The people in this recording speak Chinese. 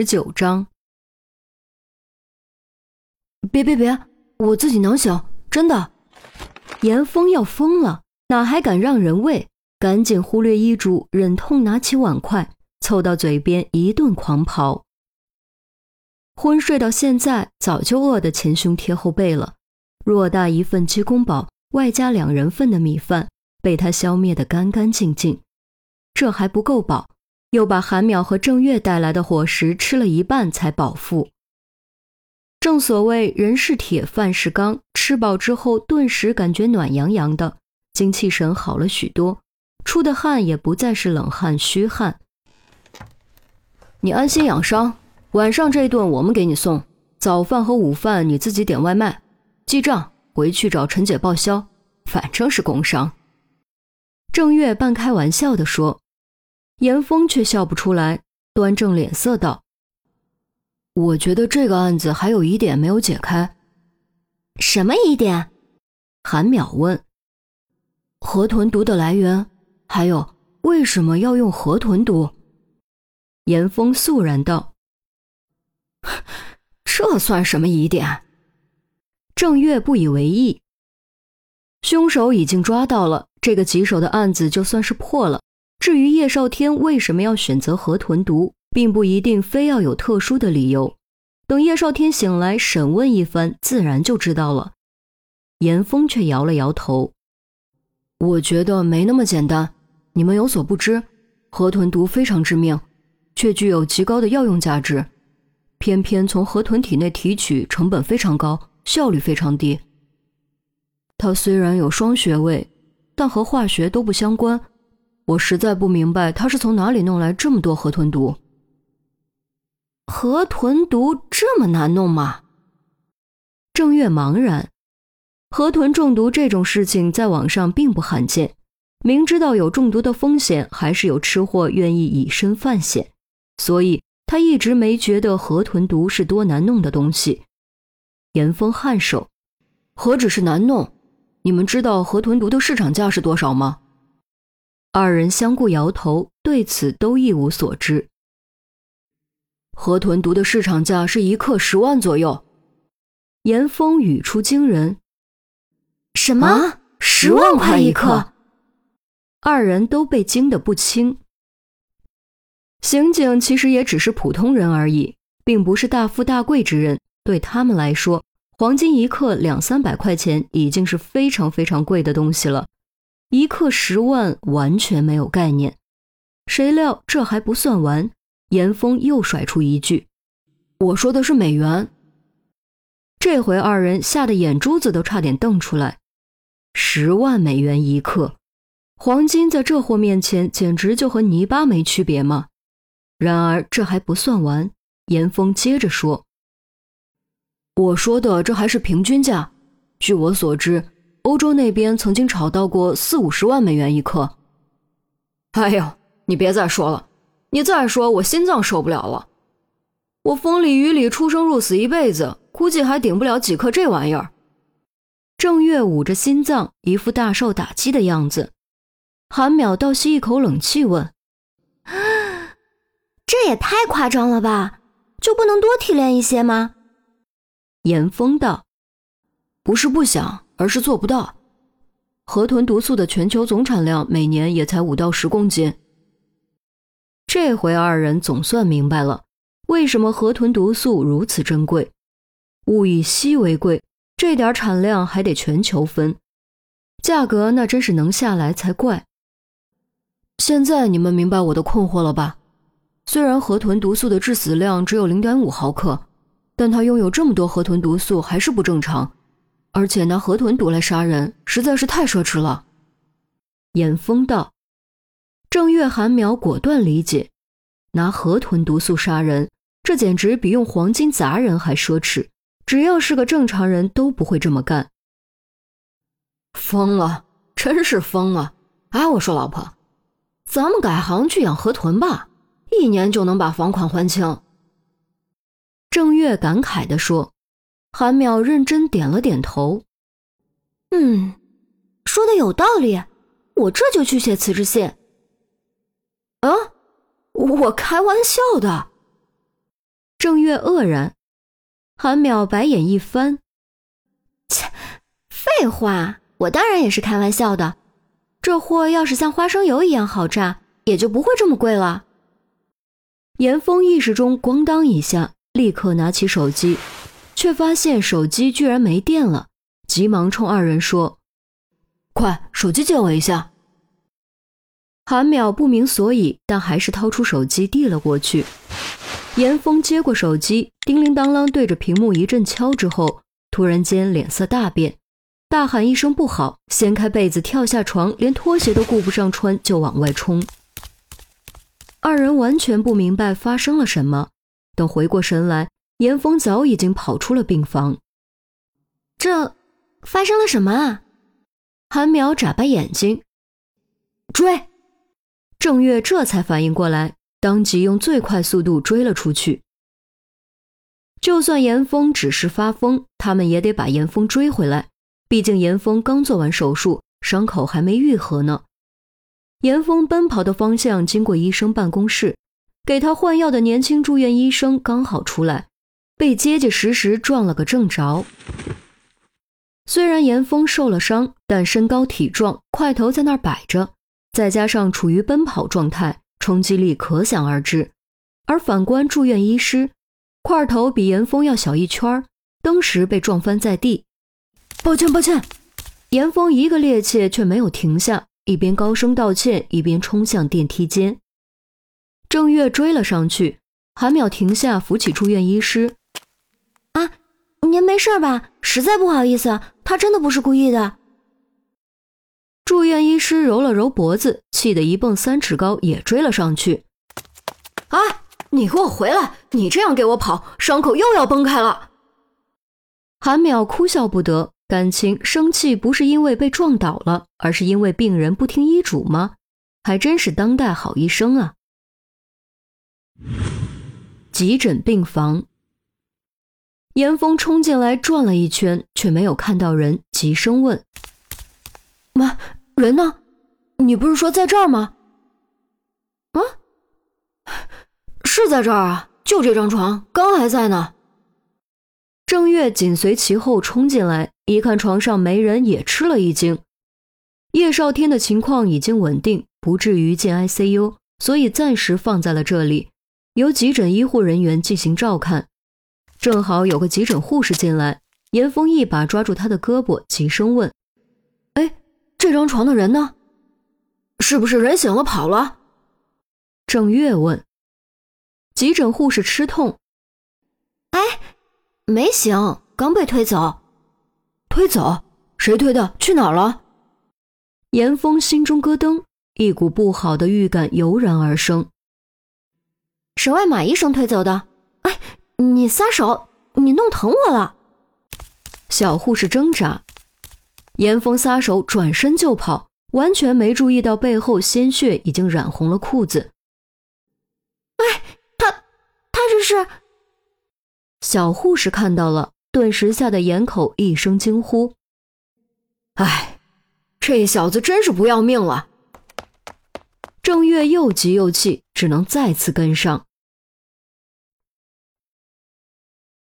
十九章。别别别，我自己能行，真的。严峰要疯了，哪还敢让人喂？赶紧忽略医嘱，忍痛拿起碗筷，凑到嘴边一顿狂刨。昏睡到现在，早就饿得前胸贴后背了。偌大一份鸡公煲，外加两人份的米饭，被他消灭得干干净净。这还不够饱，又把韩淼和郑月带来的伙食吃了一半才饱腹。正所谓人是铁，饭是钢，吃饱之后顿时感觉暖洋洋的，精气神好了许多，出的汗也不再是冷汗虚汗。你安心养伤，晚上这顿我们给你送，早饭和午饭你自己点外卖，记账回去找陈姐报销，反正是工伤。郑月半开玩笑地说，严峰却笑不出来，端正脸色道。我觉得这个案子还有疑点没有解开。什么疑点？韩淼问。河豚毒的来源，还有为什么要用河豚毒？严峰肃然道：“这算什么疑点？”郑月不以为意。凶手已经抓到了，这个棘手的案子就算是破了。至于叶少天为什么要选择河豚毒？并不一定非要有特殊的理由，等叶少天醒来审问一番，自然就知道了。严峰却摇了摇头：“我觉得没那么简单。你们有所不知，河豚毒非常致命，却具有极高的药用价值。偏偏从河豚体内提取成本非常高，效率非常低。它虽然有双学位，但和化学都不相关。我实在不明白他是从哪里弄来这么多河豚毒。”河豚毒这么难弄吗？郑月茫然。河豚中毒这种事情在网上并不罕见，明知道有中毒的风险，还是有吃货愿意以身犯险，所以他一直没觉得河豚毒是多难弄的东西。严峰颔首：“何止是难弄？你们知道河豚毒的市场价是多少吗？”二人相顾摇头，对此都一无所知。河豚毒的市场价是一克十万左右，严峰语出惊人：“什么？十万块一克？”二人都被惊得不轻。刑警其实也只是普通人而已，并不是大富大贵之人。对他们来说，黄金一克两三百块钱已经是非常非常贵的东西了，一克十万完全没有概念。谁料这还不算完。严峰又甩出一句：“我说的是美元。”这回二人吓得眼珠子都差点瞪出来。十万美元一克，黄金在这货面前简直就和泥巴没区别嘛？然而这还不算完，严峰接着说：“我说的这还是平均价。据我所知，欧洲那边曾经炒到过四五十万美元一克。”哎呦，你别再说了。你再说，我心脏受不了了。我风里雨里出生入死一辈子，估计还顶不了几克这玩意儿。郑月捂着心脏，一副大受打击的样子。韩淼倒吸一口冷气，问：“ 这也太夸张了吧？就不能多提炼一些吗？”严峰道：“不是不想，而是做不到。河豚毒素的全球总产量每年也才五到十公斤。”这回二人总算明白了，为什么河豚毒素如此珍贵。物以稀为贵，这点产量还得全球分，价格那真是能下来才怪。现在你们明白我的困惑了吧？虽然河豚毒素的致死量只有零点五毫克，但它拥有这么多河豚毒素还是不正常，而且拿河豚毒来杀人实在是太奢侈了。严峰道。郑月寒苗果断理解，拿河豚毒素杀人，这简直比用黄金砸人还奢侈。只要是个正常人都不会这么干。疯了，真是疯了！哎，我说老婆，咱们改行去养河豚吧，一年就能把房款还清。郑月感慨地说。韩淼认真点了点头，嗯，说的有道理，我这就去写辞职信。啊，我开玩笑的。郑月愕然，韩淼白眼一翻：“切，废话，我当然也是开玩笑的。这货要是像花生油一样好榨，也就不会这么贵了。”严峰意识中咣当一下，立刻拿起手机，却发现手机居然没电了，急忙冲二人说：“快，手机借我一下。”韩淼不明所以，但还是掏出手机递了过去。严峰接过手机，叮铃当啷对着屏幕一阵敲之后，突然间脸色大变，大喊一声不好，掀开被子跳下床，连拖鞋都顾不上穿就往外冲。二人完全不明白发生了什么，等回过神来，严峰早已经跑出了病房。这发生了什么啊？韩淼眨巴眼睛，追。郑月这才反应过来，当即用最快速度追了出去。就算严峰只是发疯，他们也得把严峰追回来。毕竟严峰刚做完手术，伤口还没愈合呢。严峰奔跑的方向经过医生办公室，给他换药的年轻住院医生刚好出来，被结结实实撞了个正着。虽然严峰受了伤，但身高体壮，块头在那儿摆着。再加上处于奔跑状态，冲击力可想而知。而反观住院医师，块头比严峰要小一圈当时被撞翻在地。抱歉，抱歉。严峰一个趔趄，却没有停下，一边高声道歉，一边冲向电梯间。郑月追了上去，韩淼停下，扶起住院医师：“，您没事吧？实在不好意思，他真的不是故意的。”住院医师揉了揉脖子，气得一蹦三尺高，也追了上去。啊！你给我回来！你这样给我跑，伤口又要崩开了。韩淼哭笑不得，感情生气不是因为被撞倒了，而是因为病人不听医嘱吗？还真是当代好医生啊！急诊病房，严峰冲进来转了一圈，却没有看到人，急声问：“妈。”人呢？你不是说在这儿吗？啊，是在这儿啊，就这张床，刚还在呢。郑月紧随其后冲进来，一看床上没人，也吃了一惊。叶少天的情况已经稳定，不至于进 ICU，所以暂时放在了这里，由急诊医护人员进行照看。正好有个急诊护士进来，严峰一把抓住他的胳膊，急声问。哎这张床的人呢？是不是人醒了跑了？郑月问。急诊护士吃痛。哎，没醒，刚被推走。推走？谁推的？去哪儿了？严峰心中咯噔，一股不好的预感油然而生。省外马医生推走的。你撒手！你弄疼我了。小护士挣扎。严峰撒手，转身就跑，完全没注意到背后鲜血已经染红了裤子。哎，他，他这是……小护士看到了，顿时吓得掩口一声惊呼：“哎，这小子真是不要命了！”郑月又急又气，只能再次跟上。